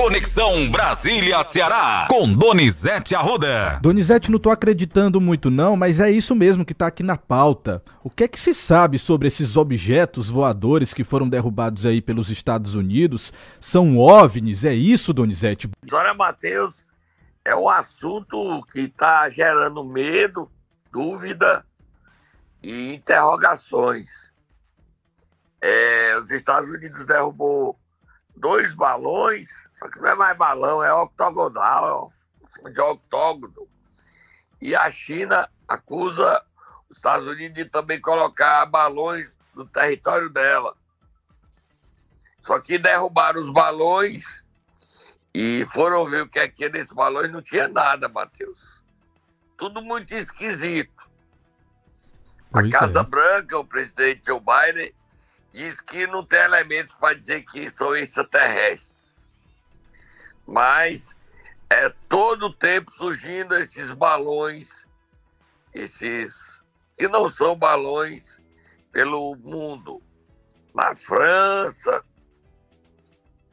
Conexão Brasília-Ceará, com Donizete Arruda. Donizete, não tô acreditando muito não, mas é isso mesmo que tá aqui na pauta. O que é que se sabe sobre esses objetos voadores que foram derrubados aí pelos Estados Unidos? São OVNIs, é isso, Donizete? Dora Matheus, é um assunto que está gerando medo, dúvida e interrogações. É, os Estados Unidos derrubou dois balões, só que não é mais balão, é octogonal, é de octógono. E a China acusa os Estados Unidos de também colocar balões no território dela. Só que derrubaram os balões e foram ver o que é que nesse balões, não tinha nada, Matheus. Tudo muito esquisito. A Pois Casa é. Branca, o presidente Joe Biden, diz que não tem elementos para dizer que são extraterrestres. Mas é todo o tempo surgindo esses balões, esses que não são balões pelo mundo. Na França,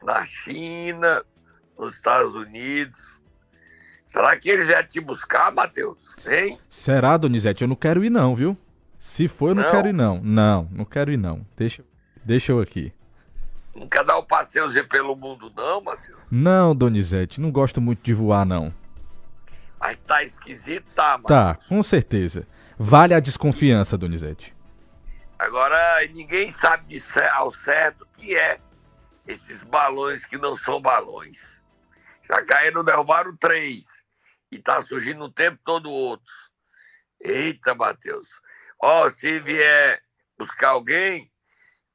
na China, nos Estados Unidos. Será que eles vão te buscar, Matheus? Hein? Será, Donizete? Eu não quero ir não, viu? Se for, eu não, Não? quero ir não. Não, não quero ir não. Deixa, deixa eu aqui. Não quer dar um passeiozinho pelo mundo, não, Matheus? Não, Donizete, não gosto muito de voar não. Mas tá esquisito, tá, mano? Tá, com certeza. Vale a desconfiança, Donizete. Agora, ninguém sabe de cer- ao certo o que é esses balões que não são balões. Já caíram, derrubaram três. E tá surgindo o tempo todo outros. Eita, Matheus. Ó, se vier buscar alguém,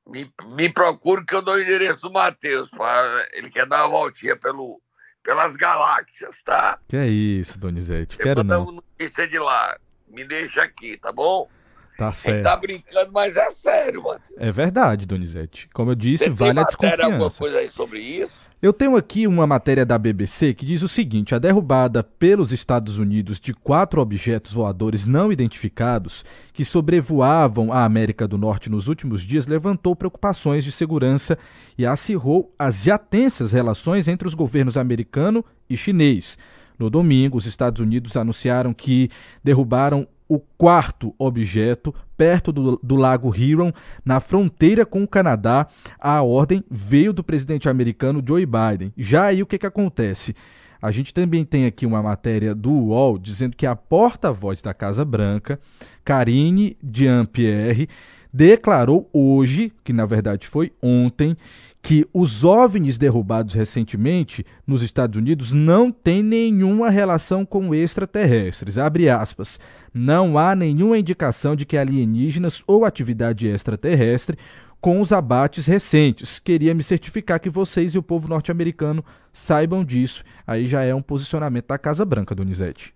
me, me procure que eu dou o endereço do Matheus. pra- Ele quer dar uma voltinha pelo, pelas galáxias, tá? Que é isso, Donizete? Eu Quero não. notícia de lá. Me deixa aqui, tá bom? Tá Ele certo. tá brincando, mas é sério, Matheus. É verdade, Donizete. Como eu disse, Você vale a tem alguma desconfiança. coisa aí sobre isso? Eu tenho aqui uma matéria da BBC que diz o seguinte: a derrubada pelos Estados Unidos de quatro objetos voadores não identificados que sobrevoavam a América do Norte nos últimos dias levantou preocupações de segurança e acirrou as já tensas relações entre os governos americano e chinês. No domingo, os Estados Unidos anunciaram que derrubaram o quarto objeto perto do, do lago Huron, na fronteira com o Canadá. A ordem veio do presidente americano Joe Biden. Já aí o que, que acontece? A gente também tem aqui uma matéria do UOL dizendo que a porta-voz da Casa Branca, Karine Jean-Pierre, declarou hoje, que na verdade foi ontem, que os OVNIs derrubados recentemente nos Estados Unidos não têm nenhuma relação com extraterrestres. Abre aspas. Não há nenhuma indicação de que alienígenas ou atividade extraterrestre com os abates recentes. Queria me certificar que vocês e o povo norte-americano saibam disso. Aí já é um posicionamento da Casa Branca, Donizete.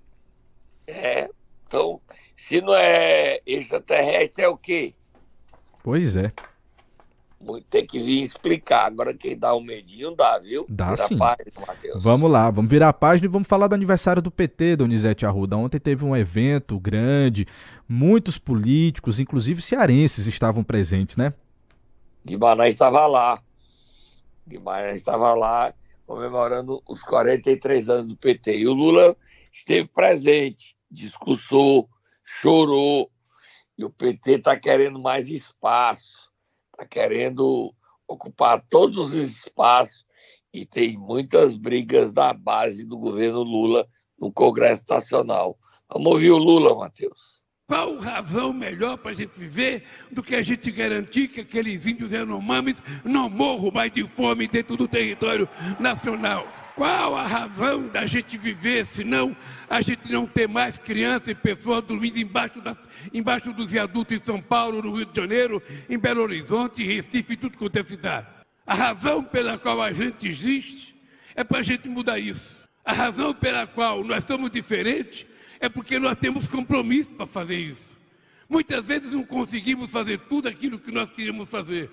É. Então, se não é extraterrestre, é o quê? Pois é. Tem que vir explicar. Agora quem dá um medinho dá, viu? Dá Vira sim. página. Vamos lá, vamos virar a página e vamos falar do aniversário do PT, Donizete Arruda. Ontem teve um evento grande, muitos políticos, inclusive cearenses, estavam presentes, né? Guimarães estava lá. Guimarães estava lá comemorando os 43 anos do PT. E o Lula esteve presente, discursou, chorou. E o PT está querendo mais espaço, está querendo ocupar todos os espaços. E tem muitas brigas da base do governo Lula no Congresso Nacional. Vamos ouvir o Lula, Matheus. Qual razão melhor para a gente viver do que a gente garantir que aqueles índios Yanomamis não morram mais de fome dentro do território nacional? Qual a razão da gente viver se não a gente não ter mais crianças e pessoas dormindo embaixo, da, embaixo dos viadutos em São Paulo, no Rio de Janeiro, em Belo Horizonte, em Recife e tudo quanto é cidade? A razão pela qual a gente existe é para a gente mudar isso. A razão pela qual nós somos diferentes é porque nós temos compromisso para fazer isso. Muitas vezes não conseguimos fazer tudo aquilo que nós queríamos fazer.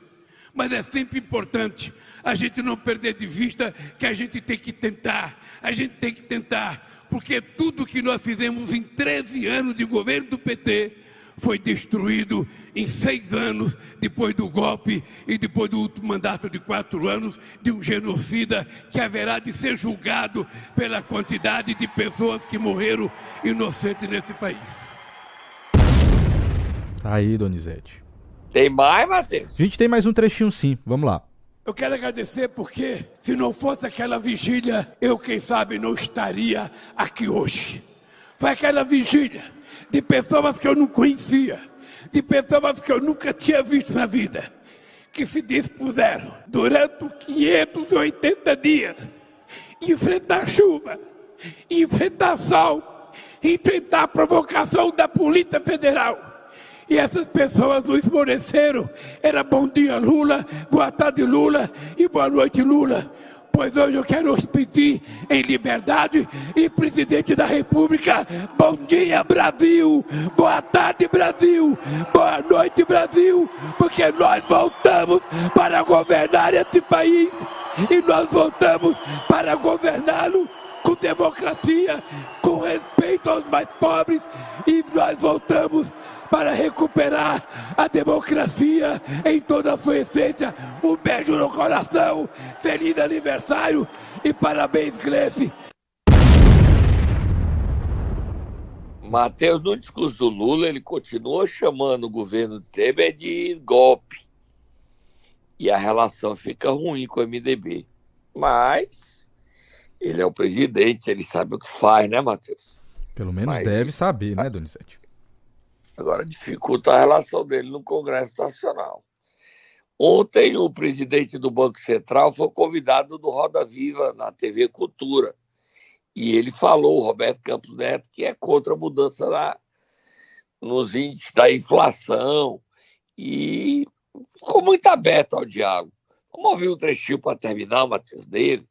Mas é sempre importante a gente não perder de vista que a gente tem que tentar, a gente tem que tentar, porque tudo que nós fizemos em 13 anos de governo do PT foi destruído em seis anos depois do golpe e depois do último mandato de quatro anos de um genocida que haverá de ser julgado pela quantidade de pessoas que morreram inocentes nesse país. Tá aí, Donizete. Tem mais, Matheus? A gente tem mais um trechinho sim, vamos lá. Eu quero agradecer porque, se não fosse aquela vigília, eu, quem sabe, não estaria aqui hoje. Foi aquela vigília de pessoas que eu não conhecia, de pessoas que eu nunca tinha visto na vida, que se dispuseram durante 580 dias enfrentar chuva, enfrentar sol, enfrentar a provocação da Polícia Federal e essas pessoas não esmoreceram. Era bom dia, Lula, boa tarde, Lula, e boa noite, Lula. Pois hoje eu quero pedir em liberdade. E presidente da República, bom dia Brasil, boa tarde Brasil, boa noite Brasil, porque nós voltamos para governar esse país. E nós voltamos para governá-lo com democracia, com respeito aos mais pobres. E nós voltamos para recuperar a democracia em toda a sua essência. Um beijo no coração, feliz aniversário e parabéns, Gleice. Matheus, no discurso do Lula, ele continuou chamando o governo Temer de golpe. E a relação fica ruim com o MDB. Mas ele é o presidente, ele sabe o que faz, né, Matheus? Pelo menos Mas deve saber, né, Donizete? Agora dificulta a relação dele no Congresso Nacional. Ontem, o presidente do Banco Central foi convidado do Roda Viva na TV Cultura. E ele falou, Roberto Campos Neto, que é contra a mudança na, nos índices da inflação. E ficou muito aberto ao diálogo. Vamos ouvir um trechinho para terminar, Matheus, dele.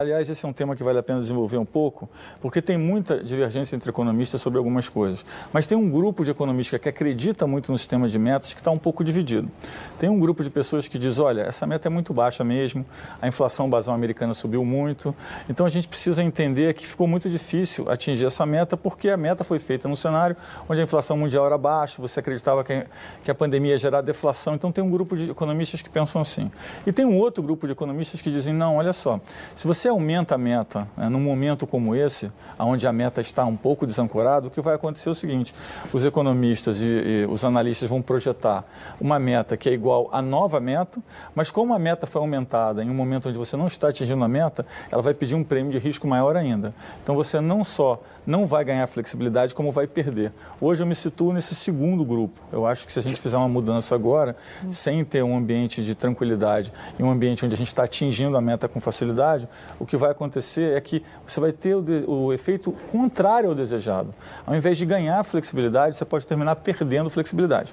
Aliás, esse é um tema que vale a pena desenvolver um pouco, porque tem muita divergência entre economistas sobre algumas coisas. Mas tem um grupo de economistas que acredita muito no sistema de metas que está um pouco dividido. Tem um grupo de pessoas que diz, olha, essa meta é muito baixa mesmo, a inflação basal americana subiu muito, então a gente precisa entender que ficou muito difícil atingir essa meta, porque a meta foi feita num cenário onde a inflação mundial era baixa, você acreditava que, a pandemia ia gerar deflação, então tem um grupo de economistas que pensam assim. E tem um outro grupo de economistas que dizem, não, olha só, se você você aumenta a meta né, num momento como esse, onde a meta está um pouco desancorada, o que vai acontecer é o seguinte: os economistas e, e, os analistas vão projetar uma meta que é igual à nova meta, mas como a meta foi aumentada em um momento onde você não está atingindo a meta, ela vai pedir um prêmio de risco maior ainda. Então você não só não vai ganhar flexibilidade, como vai perder. Hoje eu me situo nesse segundo grupo. Eu acho que se a gente fizer uma mudança agora, sem ter um ambiente de tranquilidade e um ambiente onde a gente está atingindo a meta com facilidade, o que vai acontecer é que você vai ter o, de, o efeito contrário ao desejado. Ao invés de ganhar flexibilidade, você pode terminar perdendo flexibilidade.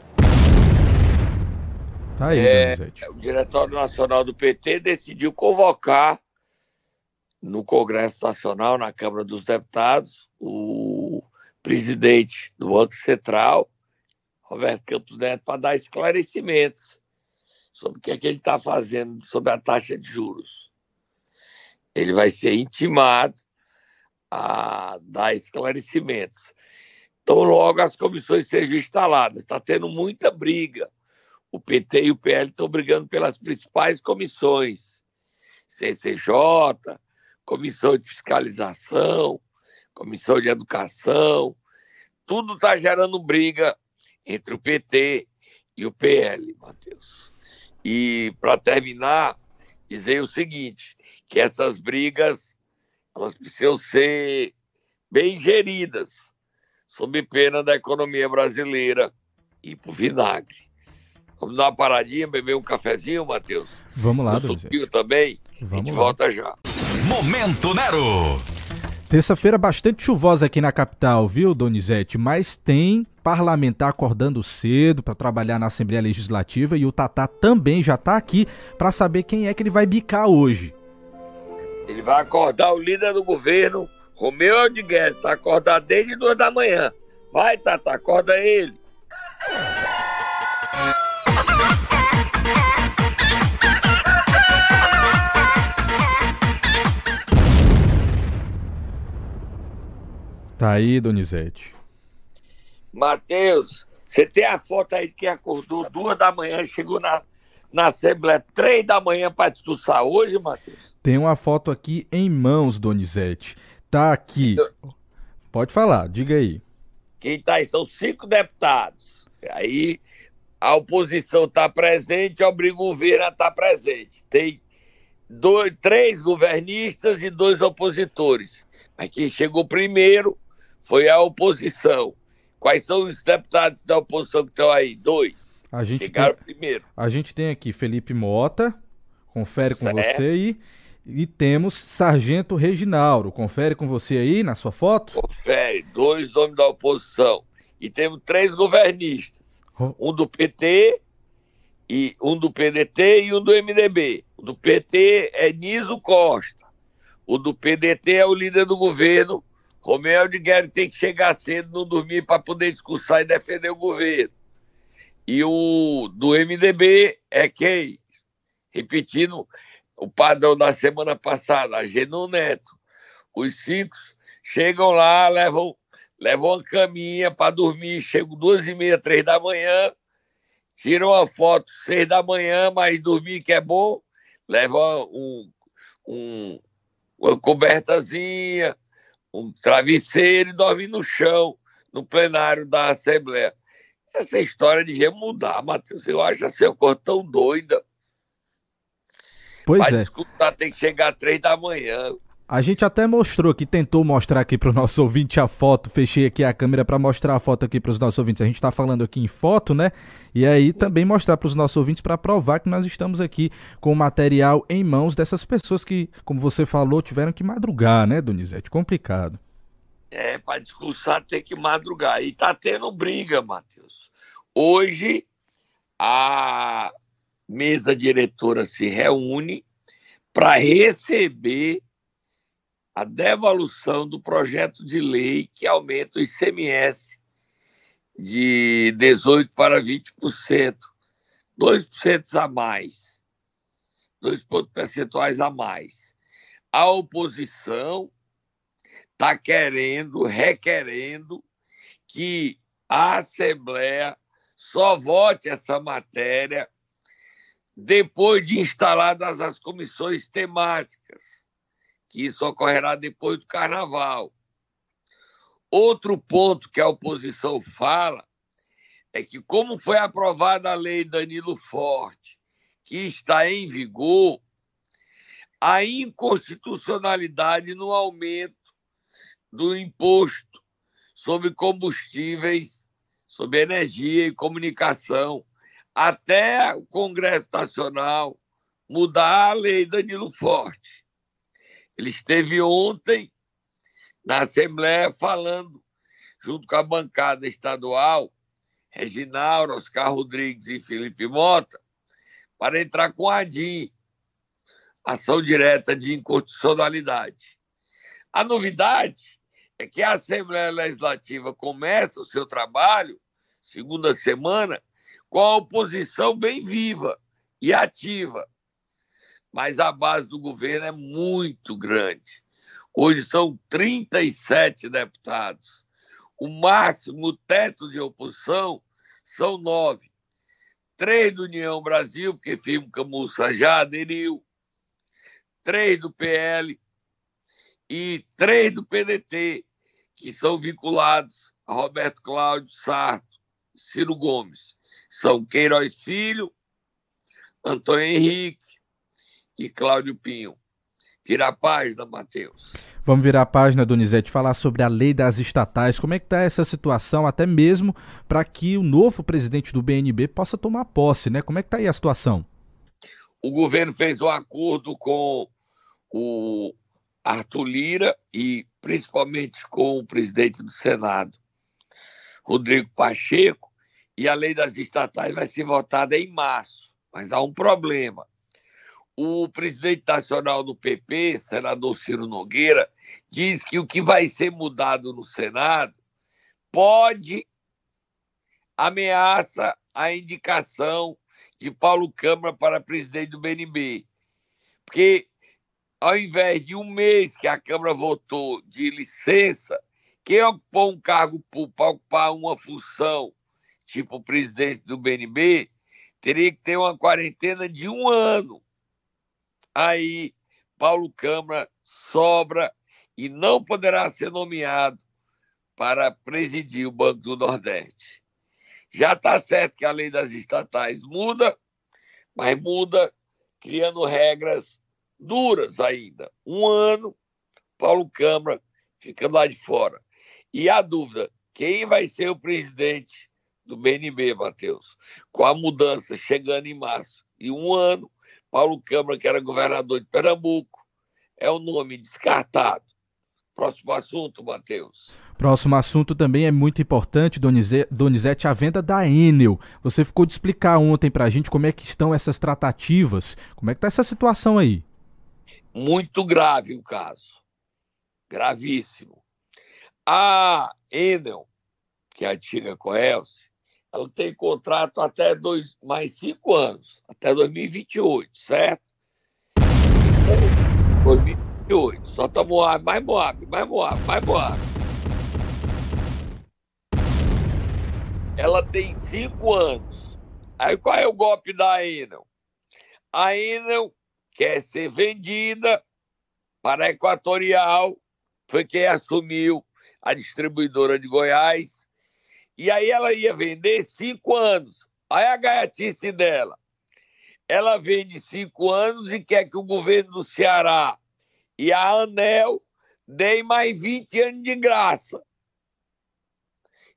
Tá aí, é, o Diretório Nacional do PT decidiu convocar no Congresso Nacional, na Câmara dos Deputados, o presidente do Banco Central, Roberto Campos Neto, para dar esclarecimentos sobre o que, é que ele está fazendo sobre a taxa de juros ele vai ser intimado a dar esclarecimentos. Então, logo as comissões sejam instaladas. Está tendo muita briga. O PT e o PL estão brigando pelas principais comissões: CCJ, Comissão de Fiscalização, Comissão de Educação. Tudo está gerando briga entre o PT e o PL, Matheus. E, para terminar, dizer o seguinte: que essas brigas precisam ser bem geridas, sob pena da economia brasileira ir para o vinagre. Vamos dar uma paradinha, beber um cafezinho, Matheus? Vamos lá, Donizete. também. Vamos a gente lá. volta já. Momento Nero. Terça-feira bastante chuvosa aqui na capital, viu, Donizete? Mas tem parlamentar acordando cedo para trabalhar na Assembleia Legislativa e o Tatá também já está aqui para saber quem é que ele vai bicar hoje. Ele vai acordar o líder do governo, Romeu Aldigueri, tá acordado desde duas da manhã. Vai, Tata, acorda ele. Tá aí, Donizete. Matheus, Você tem a foto aí de quem acordou duas da manhã, chegou na, na Assembleia três da manhã para discursar hoje, Matheus? Tem uma foto aqui em mãos, Donizete. Tá aqui. Pode falar, diga aí. Quem tá aí são cinco deputados. Aí a oposição está presente, obriga o governo a estar tá presente. Tem dois, três governistas e dois opositores. Mas quem chegou primeiro foi a oposição. Quais são os deputados da oposição que estão aí? Dois. A gente Chegaram tem, primeiro. A gente tem aqui Felipe Mota, confere com certo. você aí. E temos Sargento Reginaldo. Confere com você aí na sua foto? Confere, dois nomes da oposição. E temos três governistas. Um do PT, e um do PDT e um do MDB. O do PT é Niso Costa. O do PDT é o líder do governo, Romeu de Guerra tem que chegar cedo, não dormir para poder discursar e defender o governo. E o do MDB é quem? Repetindo o padrão da semana passada, Genu Neto. Os cinco chegam lá, levam, levam uma caminha para dormir, chegam duas e meia, três da manhã, tiram uma foto seis da manhã, mas dormir que é bom, leva um, um, uma cobertazinha, um travesseiro e dorme no chão, no plenário da Assembleia. Essa história devia mudar, Matheus. Eu acho assim, uma coisa tão doida. Pois Vai é. discutir, tem que chegar às três da manhã. A gente até mostrou aqui, tentou mostrar aqui para o nosso ouvinte a foto, fechei aqui a câmera para mostrar a foto aqui para os nossos ouvintes. A gente está falando aqui em foto, né? E aí também mostrar para os nossos ouvintes para provar que nós estamos aqui com o material em mãos dessas pessoas que, como você falou, tiveram que madrugar, né, Donizete? Complicado. É, para discursar tem que madrugar. E tá tendo briga, Matheus. Hoje a mesa diretora se reúne para receber a devolução do projeto de lei que aumenta o ICMS de 18% para 20%, 2% a mais, dois pontos percentuais a mais. A oposição está querendo, requerendo que a Assembleia só vote essa matéria depois de instaladas as comissões temáticas que isso ocorrerá depois do carnaval. Outro ponto que a oposição fala é que, como foi aprovada a lei Danilo Forte, que está em vigor, a inconstitucionalidade no aumento do imposto sobre combustíveis, sobre energia e comunicação, até o Congresso Nacional mudar a lei Danilo Forte. Ele esteve ontem na Assembleia falando, junto com a bancada estadual, Reginaldo, Oscar Rodrigues e Felipe Mota, para entrar com a ADIM, ação direta de inconstitucionalidade. A novidade é que a Assembleia Legislativa começa o seu trabalho, segunda semana, com a oposição bem viva e ativa mas a base do governo é muito grande. Hoje são 37 deputados. O máximo, o teto de oposição, são nove. Três do União Brasil, porque Firmo Camussa já aderiu. Três do PL e três do PDT, que são vinculados a Roberto Cláudio Sarto, Ciro Gomes. São Queiroz Filho, Antônio Henrique, e Cláudio Pinho. Virar a página, Matheus. Vamos virar a página, Donizete, falar sobre a lei das estatais. Como é que está essa situação, até mesmo para que o novo presidente do BNB possa tomar posse, né? Como é que está aí a situação? O governo fez um acordo com o Arthur Lira e principalmente com o presidente do Senado, Rodrigo Pacheco, e a lei das estatais vai ser votada em março. Mas há um problema o presidente nacional do PP, senador Ciro Nogueira, diz que o que vai ser mudado no Senado pode ameaça a indicação de Paulo Câmara para presidente do BNB. Porque ao invés de um mês que a Câmara votou de licença, quem ocupou um cargo para ocupar uma função tipo presidente do BNB, teria que ter uma quarentena de um ano. Aí, Paulo Câmara sobra e não poderá ser nomeado para presidir o Banco do Nordeste. Já está certo que a lei das estatais muda, mas muda criando regras duras ainda. Um ano, Paulo Câmara ficando lá de fora. E a dúvida: quem vai ser o presidente do BNB, Matheus? Com a mudança chegando em março e um ano, Paulo Câmara, que era governador de Pernambuco, é o nome descartado. Próximo assunto, Matheus. Próximo assunto também é muito importante, Donizete, a venda da Enel. Você ficou de explicar ontem para a gente como é que estão essas tratativas. Como é que está essa situação aí? Muito grave o caso gravíssimo. A Enel, que é a antiga Coelce, ela tem contrato até dois, mais cinco anos, até 2028, certo? 2028. Só tá Moab, mais Moab, mais Moab, mais Moab. Ela tem cinco anos. Aí qual é o golpe da Enel? A Enel quer ser vendida para a Equatorial foi quem assumiu a distribuidora de Goiás. E aí ela ia vender cinco anos. Aí a gaiatice dela. Ela vende cinco anos e quer que o governo do Ceará e a ANEL deem mais 20 anos de graça.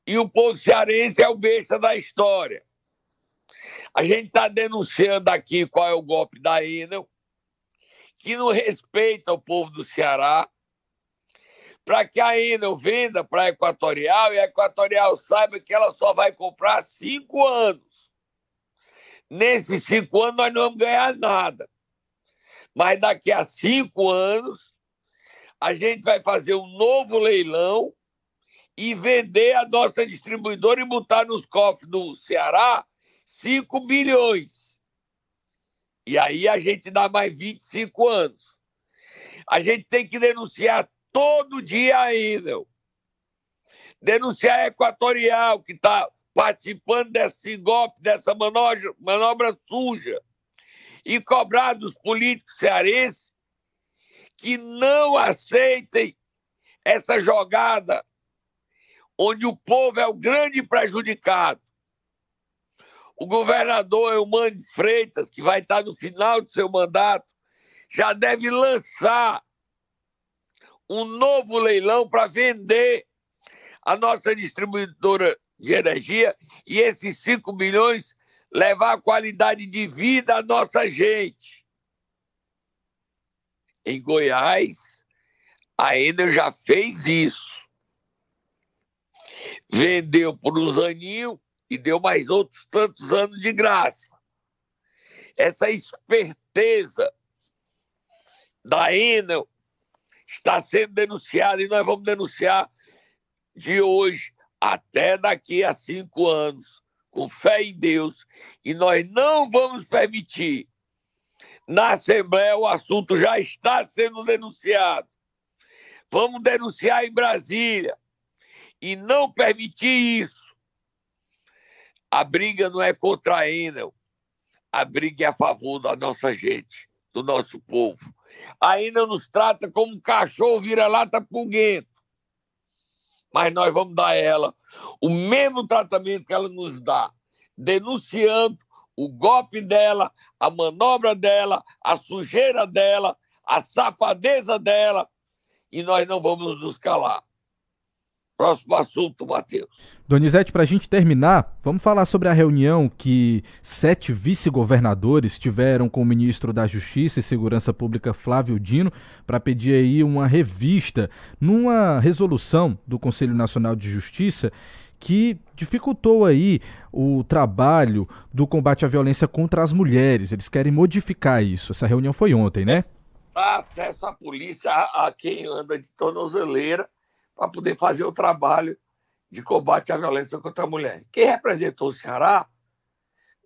E o povo cearense é o besta da história. A gente está denunciando aqui qual é o golpe da Enel, que não respeita o povo do Ceará, para que a Enel venda para a Equatorial e a Equatorial saiba que ela só vai comprar cinco anos. Nesses cinco anos nós não vamos ganhar nada. Mas daqui a cinco anos a gente vai fazer um novo leilão e vender a nossa distribuidora e botar nos cofres do Ceará 5 bilhões. E aí a gente dá mais 25 anos. A gente tem que denunciar todo dia ainda. Denunciar a Equatorial, que está participando desse golpe, dessa manobra, manobra suja, e cobrar dos políticos cearenses que não aceitem essa jogada onde o povo é o grande prejudicado. O governador Eumano Freitas, que vai estar no final do seu mandato, já deve lançar um novo leilão para vender a nossa distribuidora de energia e esses 5 milhões levar a qualidade de vida à nossa gente. Em Goiás, a Enel já fez isso. Vendeu por uns aninhos e deu mais outros tantos anos de graça. Essa esperteza da Enel está sendo denunciado e nós vamos denunciar de hoje até daqui a cinco anos, com fé em Deus, e nós não vamos permitir. Na Assembleia, o assunto já está sendo denunciado. Vamos denunciar em Brasília e não permitir isso. A briga não é contra a Enel, a briga é a favor da nossa gente, do nosso povo ainda nos trata como um cachorro vira-lata pulguento. Mas nós vamos dar a ela o mesmo tratamento que ela nos dá, denunciando o golpe dela, a manobra dela, a sujeira dela, a safadeza dela, e nós não vamos nos calar. Próximo assunto, Matheus. Donizete, para a gente terminar, vamos falar sobre a reunião que sete vice-governadores tiveram com o ministro da Justiça e Segurança Pública, Flávio Dino, para pedir aí uma revista numa resolução do Conselho Nacional de Justiça que dificultou aí o trabalho do combate à violência contra as mulheres. Eles querem modificar isso. Essa reunião foi ontem, né? Acesso à polícia a quem anda de tornozeleira para poder fazer o trabalho de combate à violência contra a mulher. Quem representou o Ceará,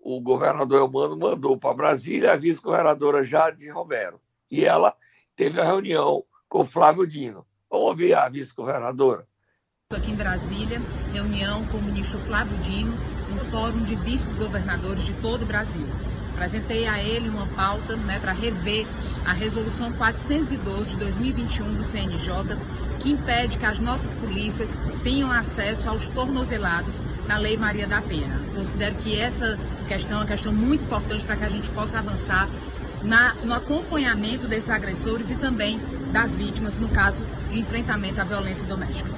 o governador Elmano mandou para Brasília a vice-governadora Jade Romero. E ela teve a reunião com o Flávio Dino. Vamos ouvir a vice-governadora. Aqui em Brasília, reunião com o ministro Flávio Dino, um fórum de vice-governadores de todo o Brasil. Apresentei a ele uma pauta né, para rever a Resolução 412 de 2021 do CNJ, que impede que as nossas polícias tenham acesso aos tornozelados na Lei Maria da Penha. Considero que essa questão é uma questão muito importante para que a gente possa avançar na, no acompanhamento desses agressores e também das vítimas no caso de enfrentamento à violência doméstica.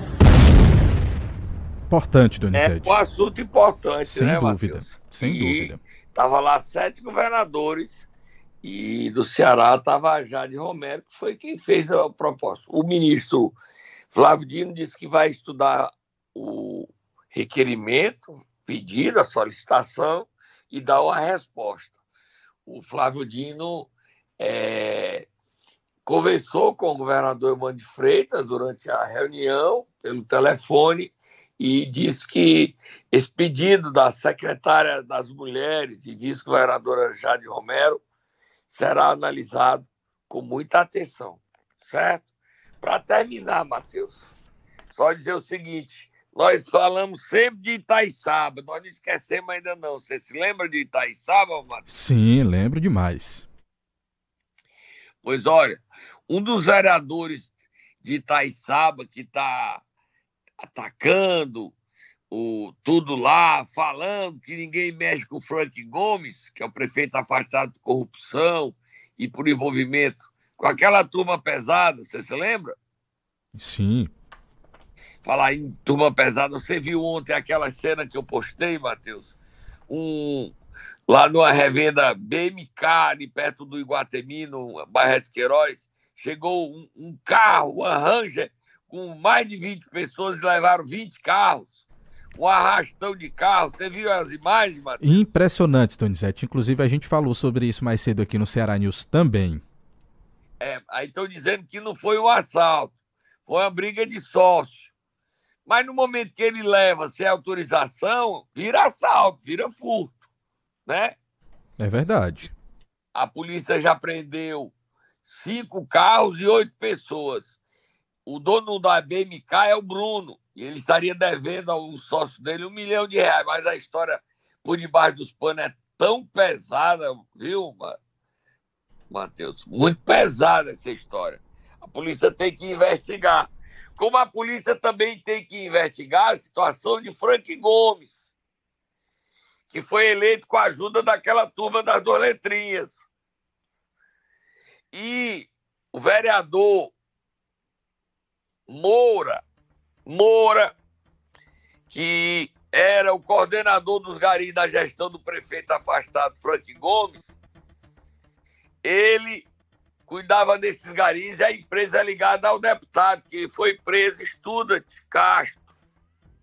Importante, Donizete. É um assunto importante, Sem né, dúvida, Matheus? sem E dúvida. Tava lá sete governadores e do Ceará estava Jade Romero, que foi quem fez a proposta. O ministro Flávio Dino disse que vai estudar o requerimento, pedido, a solicitação e dar uma resposta. O Flávio Dino é, conversou com o governador Emmanuel de Freitas durante a reunião, pelo telefone, e disse que esse pedido da secretária das Mulheres e vice-governadora Jade Romero será analisado com muita atenção, certo? Para terminar, Matheus, só dizer o seguinte: nós falamos sempre de Itaiçaba, nós não esquecemos ainda não. Você se lembra de Itaiçaba, Matheus? Sim, lembro demais. Pois olha, um dos vereadores de Itaiçaba que está atacando o tudo lá, falando que ninguém mexe com o Frank Gomes, que é o prefeito afastado por corrupção e por envolvimento com aquela turma pesada, você se lembra? Sim. Falar em turma pesada, você viu ontem aquela cena que eu postei, Matheus? Um, lá numa revenda BMK, ali perto do Iguatemi, no Barreto Queiroz, chegou um, um carro, uma Ranger, com mais de 20 pessoas e levaram 20 carros. Um arrastão de carro. Você viu as imagens, Matheus? Impressionante, Donizete. Inclusive, a gente falou sobre isso mais cedo aqui no Ceará News também. É, aí estão dizendo que não foi um assalto, foi uma briga de sócio. Mas no momento que ele leva sem autorização, vira assalto, vira furto, né? É verdade. A polícia já prendeu cinco carros e oito pessoas. O dono da BMK é o Bruno, e ele estaria devendo ao sócio dele um milhão de reais. Mas a história por debaixo dos panos é tão pesada, viu, Matheus? Muito pesada essa história. A polícia tem que investigar. Como a polícia também tem que investigar a situação de Frank Gomes, que foi eleito com a ajuda daquela turma das duas letrinhas. E o vereador Moura, Moura, que era o coordenador dos garis da gestão do prefeito afastado Frank Gomes, ele cuidava desses garis e a empresa é ligada ao deputado, que foi preso, estuda Castro.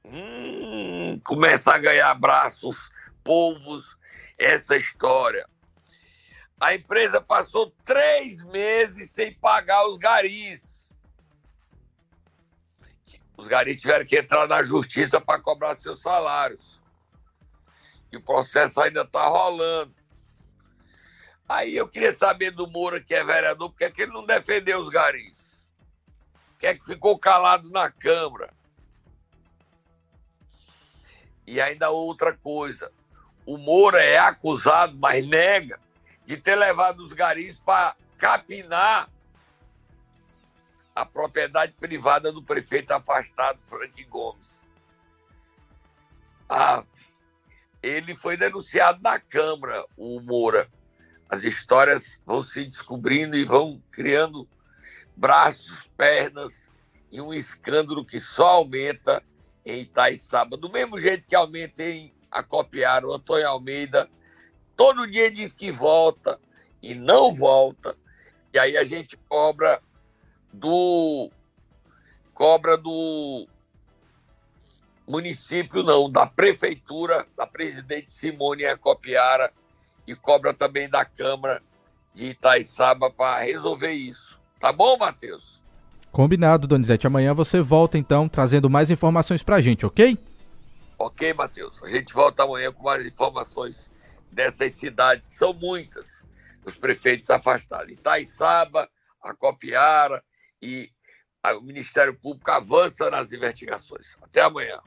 Hum, começa a ganhar braços, povos, essa história. A empresa passou três meses sem pagar os garis. Os garis tiveram que entrar na justiça para cobrar seus salários. E o processo ainda está rolando. Aí eu queria saber do Moura, que é vereador, por que, é que ele não defendeu os garis? Por que é que ficou calado na Câmara? E ainda outra coisa. O Moura é acusado, mas nega, de ter levado os garis para capinar a propriedade privada do prefeito afastado, Frank Gomes. Ah, ele foi denunciado na Câmara, o Moura. As histórias vão se descobrindo e vão criando braços, pernas e um escândalo que só aumenta em Itaiçaba. Do mesmo jeito que aumenta em Acopiar, o Antônio Almeida todo dia diz que volta e não volta. E aí a gente cobra do cobra do município não, da prefeitura, da presidente Simone Acopiara e cobra também da Câmara de Itaiçaba para resolver isso. Tá bom, Matheus? Combinado, Donizete. Amanhã você volta então trazendo mais informações pra gente, ok? Ok, Matheus. A gente volta amanhã com mais informações dessas cidades. São muitas os prefeitos afastados. Itaiçaba, Acopiara e o Ministério Público avança nas investigações. Até amanhã.